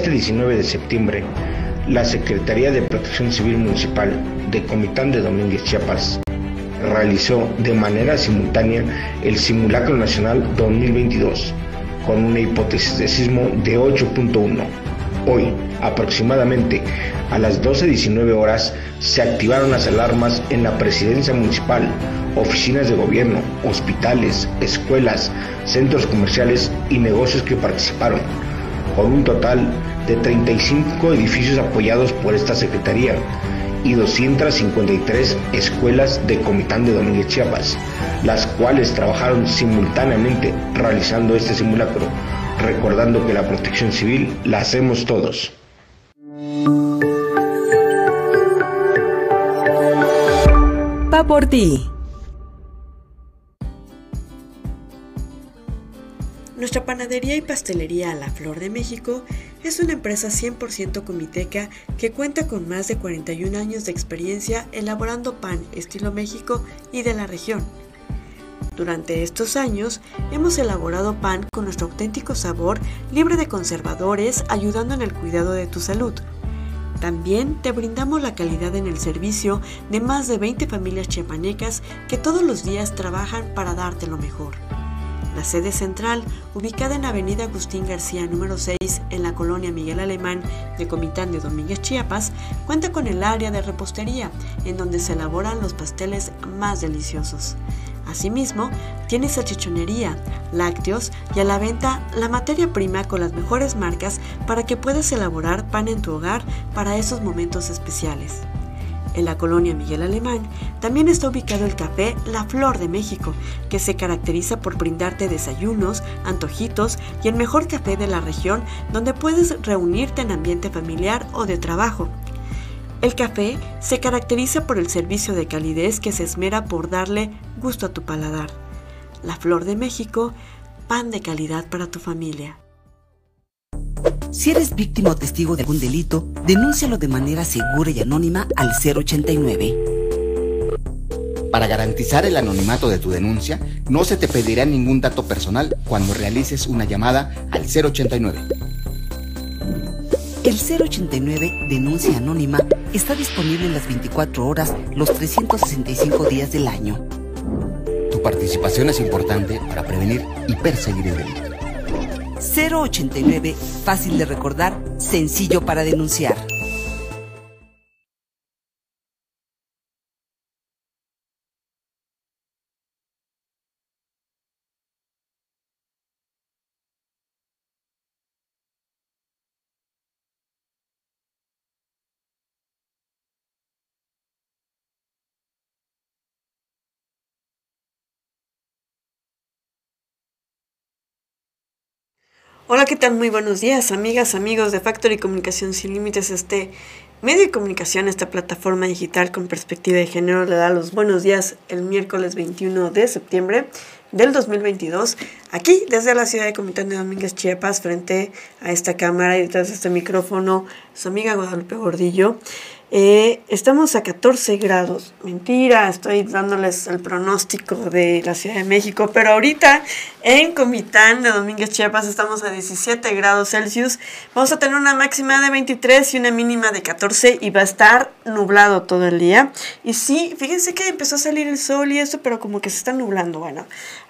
Este 19 de septiembre, la Secretaría de Protección Civil Municipal de Comitán de Domínguez, Chiapas, realizó de manera simultánea el Simulacro Nacional 2022 con una hipótesis de sismo de 8.1. Hoy, aproximadamente a las 12.19 horas, se activaron las alarmas en la presidencia municipal, oficinas de gobierno, hospitales, escuelas, centros comerciales y negocios que participaron, con un total de 35 edificios apoyados por esta secretaría y 253 escuelas de Comitán de Domínguez Chiapas, las cuales trabajaron simultáneamente realizando este simulacro, recordando que la protección civil la hacemos todos. Va por ti. Nuestra panadería y pastelería La Flor de México es una empresa 100% comiteca que cuenta con más de 41 años de experiencia elaborando pan estilo México y de la región. Durante estos años hemos elaborado pan con nuestro auténtico sabor, libre de conservadores, ayudando en el cuidado de tu salud. También te brindamos la calidad en el servicio de más de 20 familias chiapanecas que todos los días trabajan para darte lo mejor. La sede central, ubicada en Avenida Agustín García número 6 en la colonia Miguel Alemán de Comitán de Domínguez, Chiapas, cuenta con el área de repostería, en donde se elaboran los pasteles más deliciosos. Asimismo, tiene salchichonería, lácteos y a la venta la materia prima con las mejores marcas para que puedas elaborar pan en tu hogar para esos momentos especiales. En la colonia Miguel Alemán también está ubicado el café La Flor de México, que se caracteriza por brindarte desayunos, antojitos y el mejor café de la región donde puedes reunirte en ambiente familiar o de trabajo. El café se caracteriza por el servicio de calidez que se esmera por darle gusto a tu paladar. La Flor de México, pan de calidad para tu familia. Si eres víctima o testigo de algún delito, denúncialo de manera segura y anónima al 089. Para garantizar el anonimato de tu denuncia, no se te pedirá ningún dato personal cuando realices una llamada al 089. El 089 Denuncia Anónima está disponible en las 24 horas, los 365 días del año. Tu participación es importante para prevenir y perseguir el delito. 089, fácil de recordar, sencillo para denunciar. Hola, ¿qué tal? Muy buenos días, amigas, amigos de Factory Comunicación Sin Límites. Este medio de comunicación, esta plataforma digital con perspectiva de género, le da los buenos días el miércoles 21 de septiembre del 2022, aquí desde la ciudad de Comitán de Domínguez, Chiapas, frente a esta cámara y detrás de este micrófono, su amiga Guadalupe Gordillo. Eh, estamos a 14 grados. Mentira, estoy dándoles el pronóstico de la Ciudad de México, pero ahorita en Comitán de Domínguez Chiapas estamos a 17 grados Celsius. Vamos a tener una máxima de 23 y una mínima de 14 y va a estar nublado todo el día. Y sí, fíjense que empezó a salir el sol y eso, pero como que se está nublando. Bueno,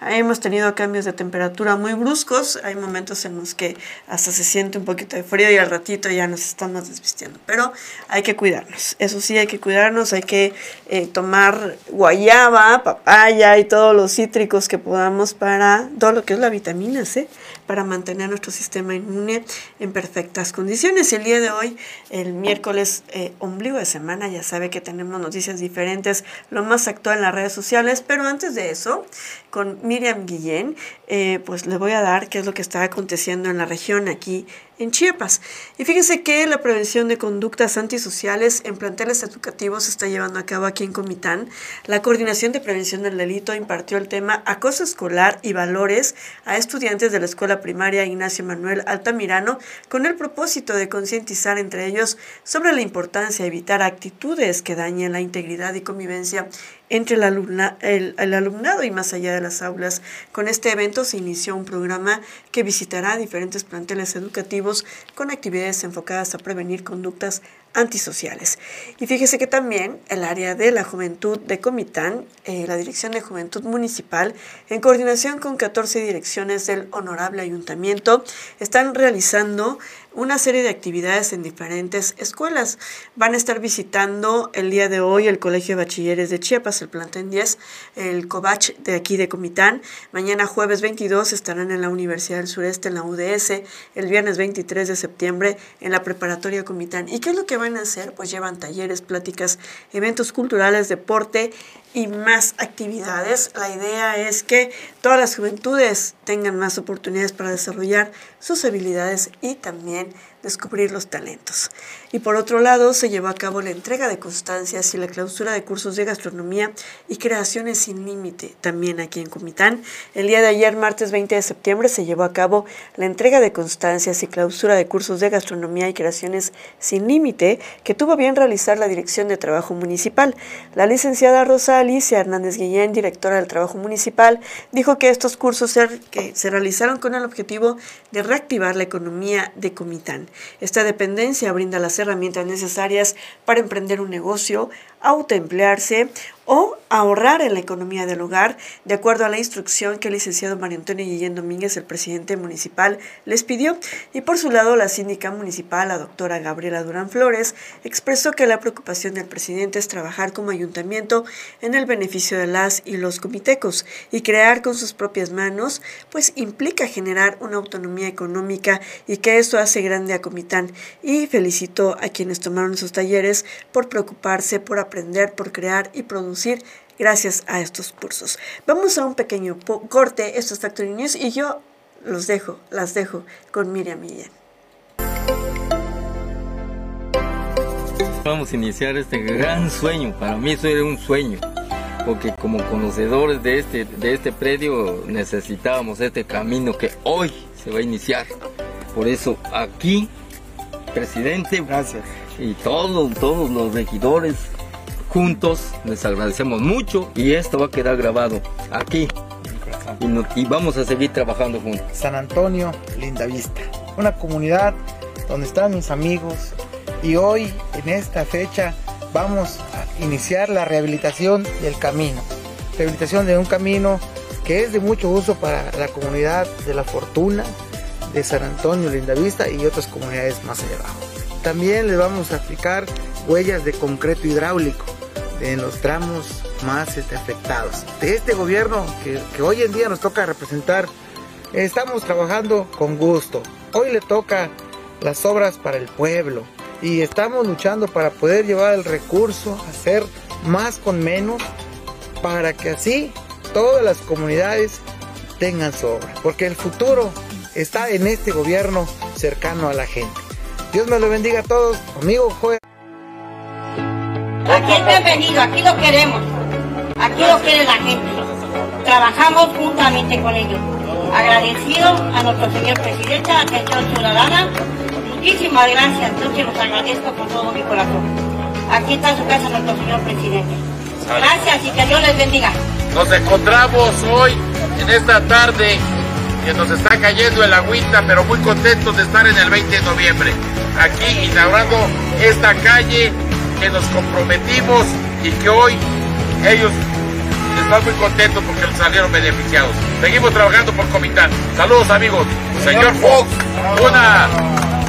hemos tenido cambios de temperatura muy bruscos. Hay momentos en los que hasta se siente un poquito de frío y al ratito ya nos estamos desvistiendo, pero hay que cuidar eso sí, hay que cuidarnos, hay que eh, tomar guayaba, papaya y todos los cítricos que podamos para todo lo que es la vitamina C, para mantener nuestro sistema inmune en perfectas condiciones. El día de hoy, el miércoles eh, ombligo de semana, ya sabe que tenemos noticias diferentes, lo más actual en las redes sociales, pero antes de eso, con Miriam Guillén, eh, pues le voy a dar qué es lo que está aconteciendo en la región aquí en Chiapas. Y fíjense que la prevención de conductas antisociales en planteles educativos se está llevando a cabo aquí en Comitán. La Coordinación de Prevención del Delito impartió el tema Acoso Escolar y Valores a estudiantes de la Escuela Primaria Ignacio Manuel Altamirano con el propósito de concientizar entre ellos sobre la importancia de evitar actitudes que dañen la integridad y convivencia entre el, el, alumnado y más allá de las aulas. Con este evento se inició un programa que visitará diferentes planteles educativos con actividades enfocadas a prevenir conductas antisociales. Y fíjese que también el área de la juventud de Comitán, eh, la Dirección de Juventud Municipal, en coordinación con 14 direcciones del Honorable Ayuntamiento, están realizando una serie de actividades en diferentes escuelas. Van a estar visitando el día de hoy el Colegio de Bachilleres de Chiapas, el plantel 10, el COBACH de aquí de Comitán. Mañana jueves 22 estarán en la Universidad del Sureste, en la UDS. El viernes 23 de septiembre en la Preparatoria Comitán. ¿Y qué es lo que van a hacer? Pues llevan talleres, pláticas, eventos culturales, deporte y más actividades. La idea es que todas las juventudes tengan más oportunidades para desarrollar sus habilidades y también descubrir los talentos. Y por otro lado, se llevó a cabo la entrega de constancias y la clausura de cursos de gastronomía y creaciones sin límite, también aquí en Comitán. El día de ayer, martes 20 de septiembre, se llevó a cabo la entrega de constancias y clausura de cursos de gastronomía y creaciones sin límite que tuvo bien realizar la Dirección de Trabajo Municipal. La licenciada Rosa Alicia Hernández Guillén, directora del Trabajo Municipal, dijo que estos cursos se, se realizaron con el objetivo de reactivar la economía de Comitán. Esta dependencia brinda las herramientas necesarias para emprender un negocio, autoemplearse o ahorrar en la economía del hogar, de acuerdo a la instrucción que el licenciado Mario Antonio Guillén Domínguez, el presidente municipal, les pidió. Y por su lado, la síndica municipal, la doctora Gabriela Durán Flores, expresó que la preocupación del presidente es trabajar como ayuntamiento en el beneficio de las y los comitecos y crear con sus propias manos, pues implica generar una autonomía económica y que eso hace grande a Comitán. Y felicitó a quienes tomaron sus talleres por preocuparse, por aprender, por crear y producir gracias a estos cursos. Vamos a un pequeño corte, esto es Factory News y yo los dejo, las dejo con Miriam Millán. Vamos a iniciar este gran sueño, para mí eso era un sueño, porque como conocedores de este, de este predio necesitábamos este camino que hoy se va a iniciar. Por eso aquí, presidente, gracias. Y todos, todos los regidores, juntos. Les agradecemos mucho y esto va a quedar grabado aquí. Y, vamos a seguir trabajando juntos. San Antonio, Linda Vista. Una comunidad donde están mis amigos y hoy en esta fecha vamos a iniciar la rehabilitación del camino. Rehabilitación de un camino que es de mucho uso para la comunidad de La Fortuna, de San Antonio, Lindavista y otras comunidades más allá abajo. También les vamos a aplicar huellas de concreto hidráulico en los tramos más este, afectados. De este gobierno que, hoy en día nos toca representar, estamos trabajando con gusto. Hoy le toca las obras para el pueblo y estamos luchando para poder llevar el recurso, hacer más con menos, para que así todas las comunidades tengan su obra. Porque el futuro está en este gobierno cercano a la gente. Dios me lo bendiga a todos. Amigo Joel. Aquí es bienvenido, aquí lo queremos. Aquí lo quiere la gente. Trabajamos juntamente con ellos. Agradecido a nuestro señor presidente, atención ciudadana. Muchísimas gracias, yo que los agradezco con todo mi corazón. Aquí está su casa nuestro señor presidente. Gracias y que Dios les bendiga. Nos encontramos hoy, en esta tarde, que nos está cayendo el agüita, pero muy contentos de estar en el 20 de noviembre. Aquí inaugurando esta calle que nos comprometimos y que hoy ellos están muy contentos porque salieron beneficiados. Seguimos trabajando por Comitán. Saludos amigos. Señor Fox, una,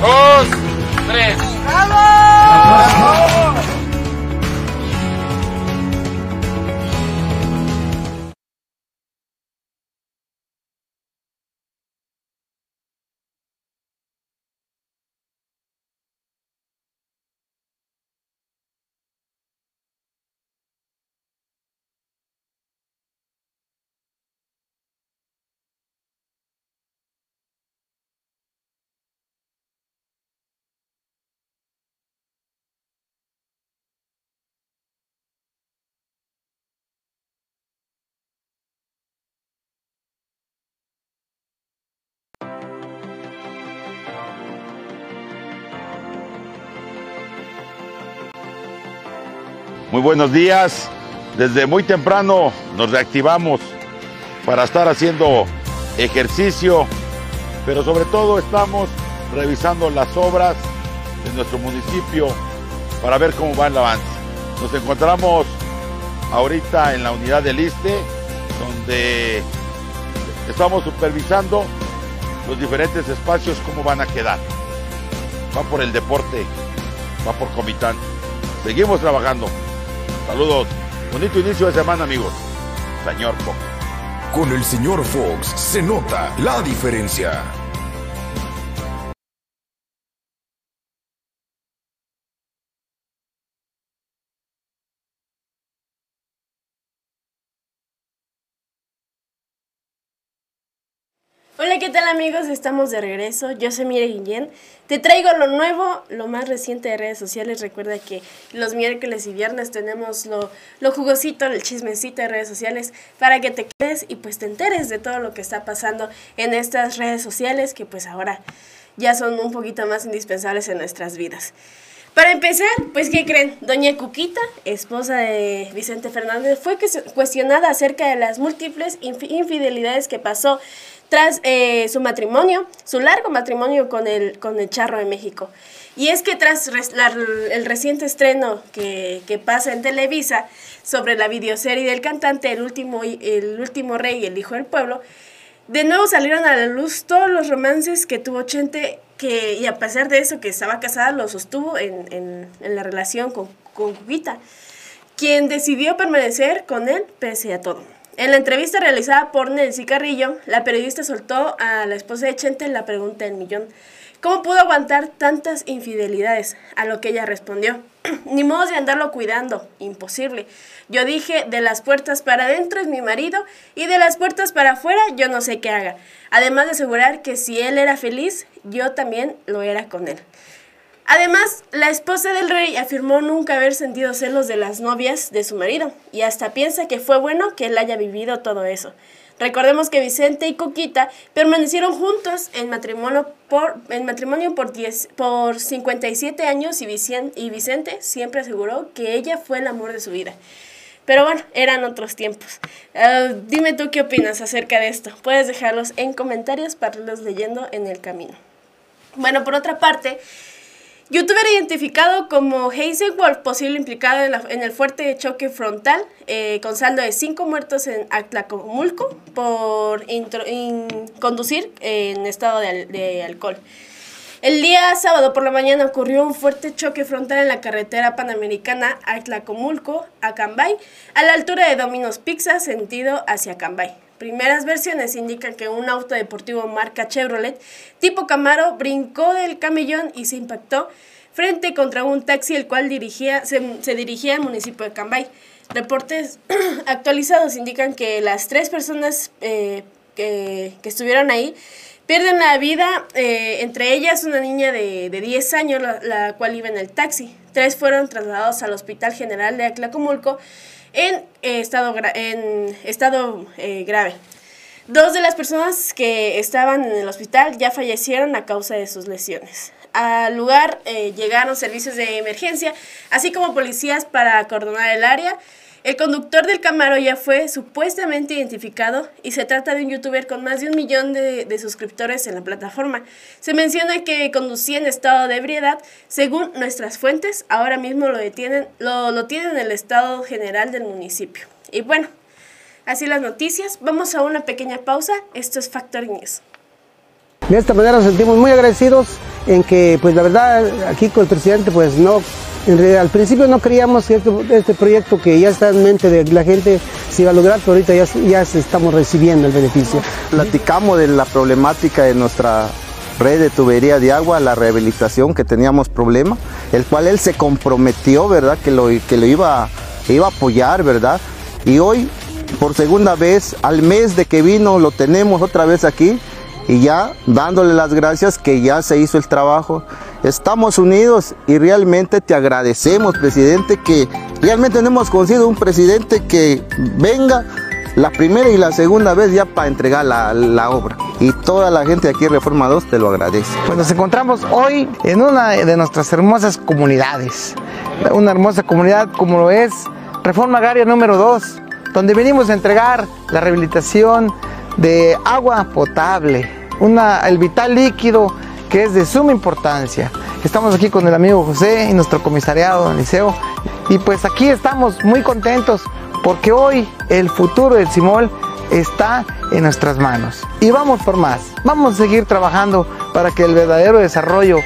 dos, tres. Muy buenos días. desde muy temprano nos reactivamos para estar haciendo ejercicio, pero sobre todo estamos revisando las obras de nuestro municipio para ver cómo va el avance. Nos encontramos ahorita en la unidad del ISTE, donde estamos supervisando los diferentes espacios, cómo van a quedar. Va por el deporte, va por Comitán. Seguimos trabajando. Saludos. Bonito inicio de semana, amigos. Señor Fox. Con el señor Fox se nota la diferencia. Hola, ¿qué tal amigos? Estamos de regreso. Yo soy Mire Guillén. Te traigo lo nuevo, lo más reciente de redes sociales. Recuerda que los miércoles y viernes tenemos lo, lo jugosito, el chismecito de redes sociales para que te quedes y pues te enteres de todo lo que está pasando en estas redes sociales que pues ahora ya son un poquito más indispensables en nuestras vidas. Para empezar, pues ¿qué creen? Doña Cuquita, esposa de Vicente Fernández, fue cuestionada acerca de las múltiples infidelidades que pasó tras eh, su matrimonio, su largo matrimonio con el, con el Charro de México. Y es que tras el reciente estreno que, pasa en Televisa sobre la videoserie del cantante El último, el último Rey y el Hijo del Pueblo, de nuevo salieron a la luz todos los romances que tuvo Chente, que, y a pesar de eso que estaba casada, lo sostuvo en, la relación con, con quien decidió permanecer con él pese a todo. En la entrevista realizada por Nancy Carrillo, la periodista soltó a la esposa de Chente la pregunta del millón. ¿Cómo pudo aguantar tantas infidelidades? A lo que ella respondió, ni modo de andarlo cuidando, imposible. Yo dije, de las puertas para adentro es mi marido y de las puertas para afuera yo no sé qué haga. Además de asegurar que si él era feliz, yo también lo era con él. Además, la esposa del rey afirmó nunca haber sentido celos de las novias de su marido y hasta piensa que fue bueno que él haya vivido todo eso. Recordemos que Vicente y Coquita permanecieron juntos en matrimonio por, en matrimonio por, 10, por 57 años y Vicente, y Vicente siempre aseguró que ella fue el amor de su vida. Pero bueno, eran otros tiempos. Ah, dime tú qué opinas acerca de esto. Puedes dejarlos en comentarios para irlos leyendo en el camino. Bueno, por otra parte, Youtuber identificado como Hazel Wolf, posible implicado en, el fuerte choque frontal, eh, con saldo de cinco muertos en Atlacomulco por conducir en estado de, alcohol. El día sábado por la mañana ocurrió un fuerte choque frontal en la carretera panamericana Atlacomulco a Cambay, a la altura de Domino's Pizza, sentido hacia Cambay. Primeras versiones indican que un auto deportivo marca Chevrolet tipo Camaro brincó del camellón y se impactó frente contra un taxi el cual dirigía, se, dirigía al municipio de Cambay. Reportes actualizados indican que las tres personas eh, que, estuvieron ahí pierden la vida, eh, entre ellas una niña de, de 10 años, la, cual iba en el taxi. Tres fueron trasladados al Hospital General de Aclacomulco en eh, estado, en estado eh, grave. Dos de las personas que estaban en el hospital ya fallecieron a causa de sus lesiones. Al lugar eh, llegaron servicios de emergencia, así como policías para acordonar el área el conductor del Camaro ya fue supuestamente identificado y se trata de un youtuber con más de un millón de, suscriptores en la plataforma. Se menciona que conducía en estado de ebriedad. Según nuestras fuentes, ahora mismo lo detienen, lo, lo tienen en el estado general del municipio. Y bueno, así las noticias. Vamos a una pequeña pausa. Esto es Factor News. De esta manera nos sentimos muy agradecidos en que, pues la verdad, aquí con el presidente, pues no al principio no creíamos que este, este, proyecto que ya está en mente de la gente se iba a lograr, pero ahorita ya, ya estamos recibiendo el beneficio. Platicamos de la problemática de nuestra red de tubería de agua, la rehabilitación que teníamos problema, el cual él se comprometió, ¿verdad? Que lo, que lo iba, iba a apoyar, ¿verdad? Y hoy, por segunda vez, al mes de que vino, lo tenemos otra vez aquí y ya dándole las gracias que ya se hizo el trabajo. Estamos unidos y realmente te agradecemos, presidente, que realmente hemos conseguido un presidente que venga la primera y la segunda vez ya para entregar la, obra. Y toda la gente aquí en Reforma 2 te lo agradece. Pues nos encontramos hoy en una de nuestras hermosas comunidades. Una hermosa comunidad como lo es Reforma Agraria número 2, donde venimos a entregar la rehabilitación de agua potable, una, el vital líquido que es de suma importancia. Estamos aquí con el amigo José y nuestro comisariado, don Liceo, y pues aquí estamos muy contentos porque hoy el futuro del Simol está en nuestras manos. Y vamos por más, vamos a seguir trabajando para que el verdadero desarrollo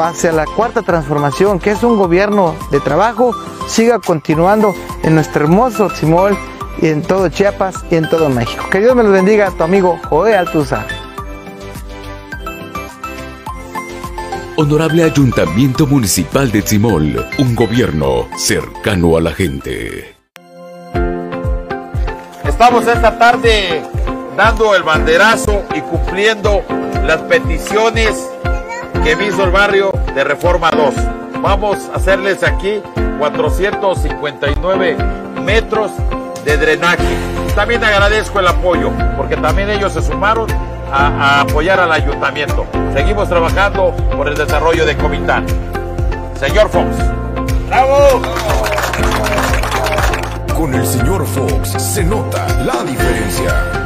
hacia la cuarta transformación, que es un gobierno de trabajo, siga continuando en nuestro hermoso Simol y en todo Chiapas y en todo México. Que Dios me lo bendiga, tu amigo Joé Altuza. Honorable Ayuntamiento Municipal de Tzimol, un gobierno cercano a la gente. Estamos esta tarde dando el banderazo y cumpliendo las peticiones que me hizo el barrio de Reforma 2. Vamos a hacerles aquí 459 metros de drenaje. También agradezco el apoyo, porque también ellos se sumaron a, a apoyar al ayuntamiento. Seguimos trabajando por el desarrollo de Comitán. Señor Fox. ¡Bravo! Con el señor Fox se nota la diferencia.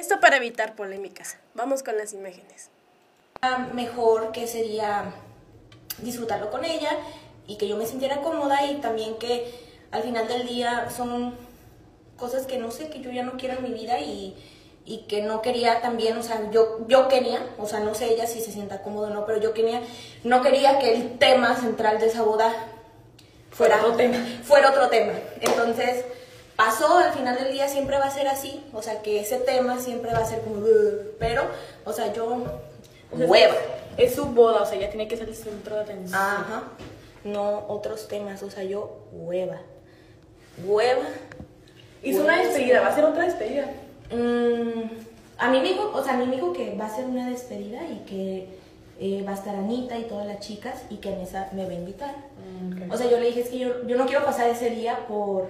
Esto para evitar polémicas. Vamos con las imágenes. Mejor que sería disfrutarlo con ella y que yo me sintiera cómoda y también que al final del día son cosas que no sé, que yo ya no quiero en mi vida y, y que no quería también, o sea, yo, yo quería, o sea, no sé ella si se sienta cómoda o no, pero yo quería, no quería que el tema central de esa boda fuera otro tema. Fuera otro tema. Entonces, pasó, al final del día siempre va a ser así, o sea, que ese tema siempre va a ser como, pero, o sea, yo, hueva. Es su boda, o sea, ya tiene que ser el centro de atención. Ajá, no otros temas, o sea, yo, hueva. Hueva. Hizo una despedida, va a ser otra despedida. Mm, a mí me dijo, o sea, a mí me dijo que va a ser una despedida y que eh, va a estar Anita y todas las chicas y que en esa me va a invitar. O sea, yo le dije, es que yo, yo no quiero pasar ese día por,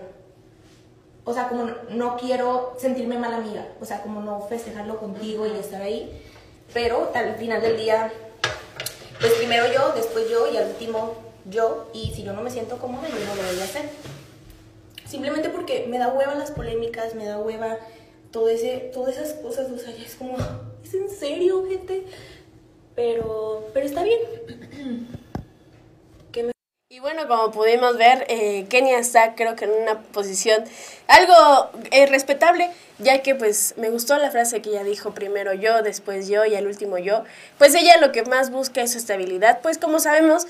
o sea, como no, quiero sentirme mala amiga, o sea, como no festejarlo contigo y estar ahí, pero al final del día, pues primero yo, después yo y al último yo, y si yo no me siento cómoda, yo no lo voy a hacer. Simplemente porque me da hueva las polémicas, me da hueva todo ese, todas esas cosas, o sea, ya es como, ¿es en serio, gente? Pero, pero está bien. Y bueno, como pudimos ver, eh, Kenia está creo que en una posición algo eh, respetable, ya que pues me gustó la frase que ella dijo, primero yo, después yo y al último yo. Pues ella lo que más busca es su estabilidad, pues como sabemos,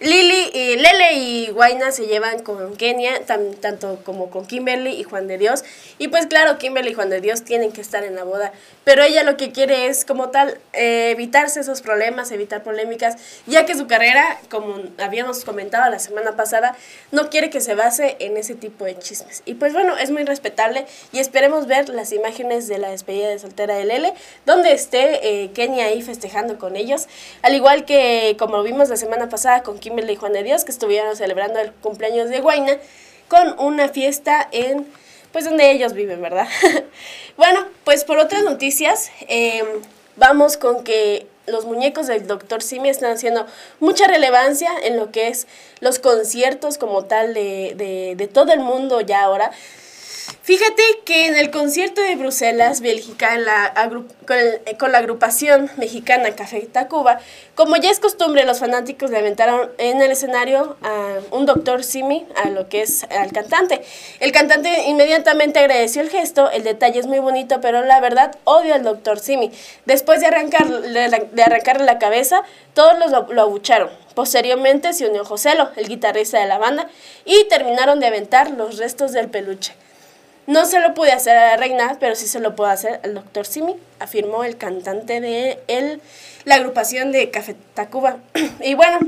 Lili, y Lele y Guaina se llevan con Kenia, tan- tanto como con Kimberly y Juan de Dios. Y pues claro, Kimberly y Juan de Dios tienen que estar en la boda. Pero ella lo que quiere es como tal eh, evitarse esos problemas, evitar polémicas, ya que su carrera, como habíamos comentado la semana pasada, no quiere que se base en ese tipo de chismes. Y pues bueno, es muy respetable y esperemos ver las imágenes de la despedida de soltera de Lele, donde esté eh, Kenia ahí festejando con ellos, al igual que como vimos la semana pasada con Kimberly y Juan de Dios, que estuvieron celebrando el cumpleaños de Guaina, con una fiesta en, pues donde ellos viven, ¿verdad? bueno, pues por otras noticias, eh, vamos con que los muñecos del Dr. Simi están haciendo mucha relevancia en lo que es los conciertos como tal de, de todo el mundo ya ahora. Fíjate que en el concierto de Bruselas, Bélgica, agru- con, la agrupación mexicana Café Tacuba, como ya es costumbre, los fanáticos le aventaron en el escenario a un doctor Simi, a lo que es al cantante. El cantante inmediatamente agradeció el gesto, el detalle es muy bonito, pero la verdad odio al doctor Simi. Después de, arrancar, de arrancarle la cabeza, todos los lo, lo abucharon. Posteriormente se unió Joselo, el guitarrista de la banda, y terminaron de aventar los restos del peluche. No se lo pude hacer a la reina, pero sí se lo puedo hacer al doctor Simi, afirmó el cantante de el, la agrupación de Café Tacuba. y bueno,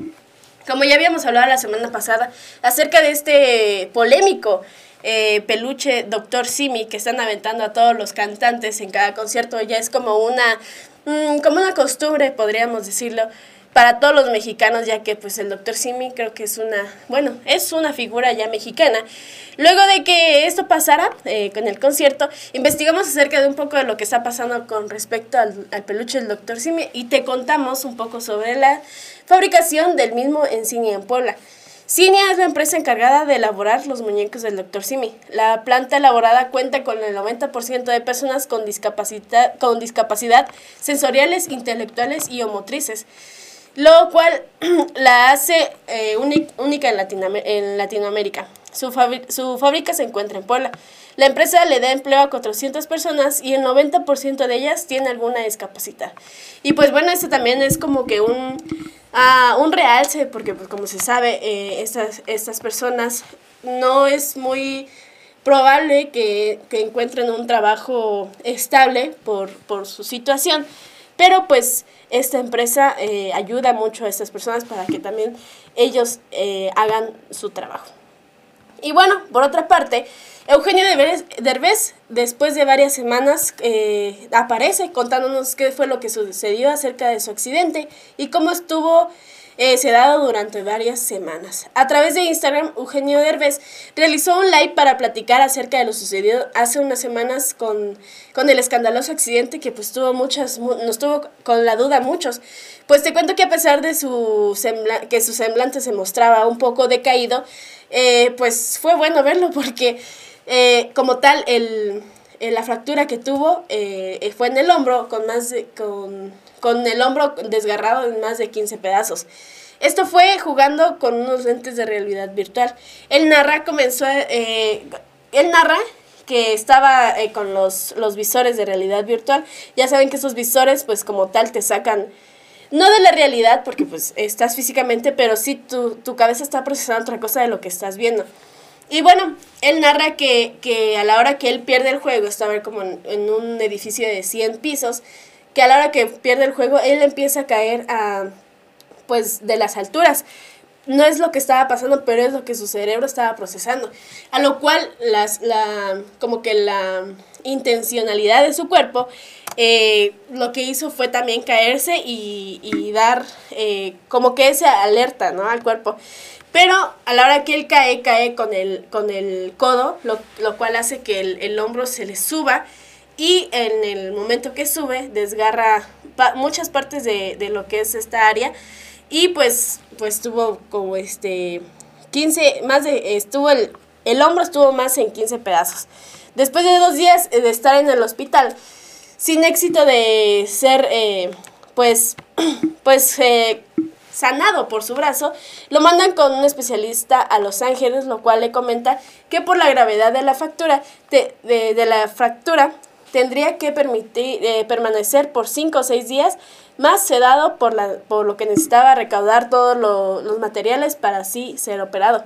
como ya habíamos hablado la semana pasada acerca de este polémico eh, peluche Doctor Simi que están aventando a todos los cantantes en cada concierto, ya es como una, mm, como una costumbre, podríamos decirlo, para todos los mexicanos, ya que pues el doctor Simi creo que es una, bueno, es una figura ya mexicana. Luego de que esto pasara eh, con el concierto, investigamos acerca de un poco de lo que está pasando con respecto al, al peluche del doctor Simi y te contamos un poco sobre la fabricación del mismo en Cinia en Puebla. Cinia es la empresa encargada de elaborar los muñecos del Dr. Simi. La planta elaborada cuenta con el 90% de personas con discapacidad, con discapacidad sensoriales, intelectuales y o motrices lo cual la hace eh, única en, Latinoamérica. Su, su fábrica se encuentra en Puebla. La empresa le da empleo a 400 personas y el 90% de ellas tiene alguna discapacidad. Y pues bueno, esto también es como que un, uh, un realce, porque pues como se sabe, eh, estas, estas personas no es muy probable que, que encuentren un trabajo estable por, por su situación. Pero pues esta empresa eh, ayuda mucho a estas personas para que también ellos eh, hagan su trabajo. Y bueno, por otra parte, Eugenio Derbez, después de varias semanas, eh, aparece contándonos qué fue lo que sucedió acerca de su accidente y cómo estuvo eh, se ha dado durante varias semanas. A través de Instagram, Eugenio Derbez realizó un live para platicar acerca de lo sucedido hace unas semanas con, con el escandaloso accidente que pues tuvo muchas, nos tuvo con la duda muchos. Pues te cuento que a pesar de su que su semblante se mostraba un poco decaído, eh, pues fue bueno verlo porque eh, como tal el, la fractura que tuvo fue en el hombro con más de, con con el hombro desgarrado en más de 15 pedazos. Esto fue jugando con unos lentes de realidad virtual. Él narra, comenzó, eh, él narra que estaba eh, con los, los visores de realidad virtual. Ya saben que esos visores, pues como tal, te sacan, no de la realidad, porque pues estás físicamente, pero sí tu, tu cabeza está procesando otra cosa de lo que estás viendo. Y bueno, él narra que, que a la hora que él pierde el juego, estaba como en, en un edificio de 100 pisos, que a la hora que pierde el juego, él empieza a caer a, pues, de las alturas. No es lo que estaba pasando, pero es lo que su cerebro estaba procesando. A lo cual, las, la, como que la intencionalidad de su cuerpo, eh, lo que hizo fue también caerse y, y dar eh, como que esa alerta, ¿no? Al cuerpo. Pero a la hora que él cae, cae con el, con el codo, lo, lo cual hace que el, el hombro se le suba y en el momento que sube desgarra muchas partes de, de, lo que es esta área y pues pues tuvo como este 15 más de estuvo el, el hombro estuvo más en 15 pedazos. Después de dos días de estar en el hospital sin éxito de ser eh, pues pues eh, sanado por su brazo, lo mandan con un especialista a Los Ángeles, lo cual le comenta que por la gravedad de la fractura, de, de, de la fractura tendría que permitir, eh, permanecer por cinco o seis días más sedado por, la, por lo que necesitaba recaudar todos los materiales para así ser operado.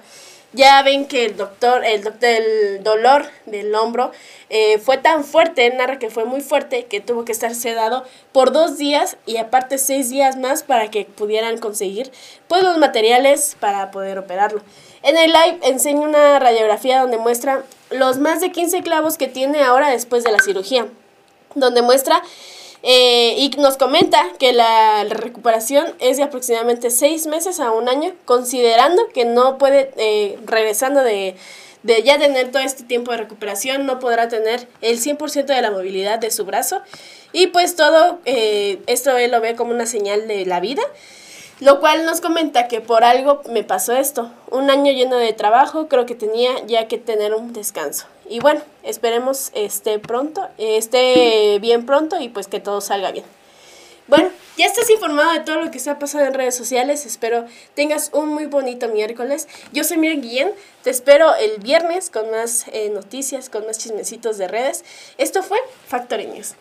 Ya ven que el doctor, el doctor, el dolor del hombro eh, fue tan fuerte, narra que fue muy fuerte, que tuvo que estar sedado por dos días y aparte seis días más para que pudieran conseguir pues los materiales para poder operarlo. En el live enseña una radiografía donde muestra los más de 15 clavos que tiene ahora después de la cirugía, donde muestra eh, y nos comenta que la, recuperación es de aproximadamente 6 meses a un año, considerando que no puede, eh, regresando de, de ya tener todo este tiempo de recuperación, no podrá tener el 100% de la movilidad de su brazo. Y pues todo eh, esto él lo ve como una señal de la vida lo cual nos comenta que por algo me pasó esto. Un año lleno de trabajo, creo que tenía ya que tener un descanso. Y bueno, esperemos esté pronto, esté bien pronto y pues que todo salga bien. Bueno, ya estás informado de todo lo que está pasando en redes sociales. Espero tengas un muy bonito miércoles. Yo soy Miriam Guillén. Te espero el viernes con más eh, noticias, con más chismecitos de redes. Esto fue Factory News.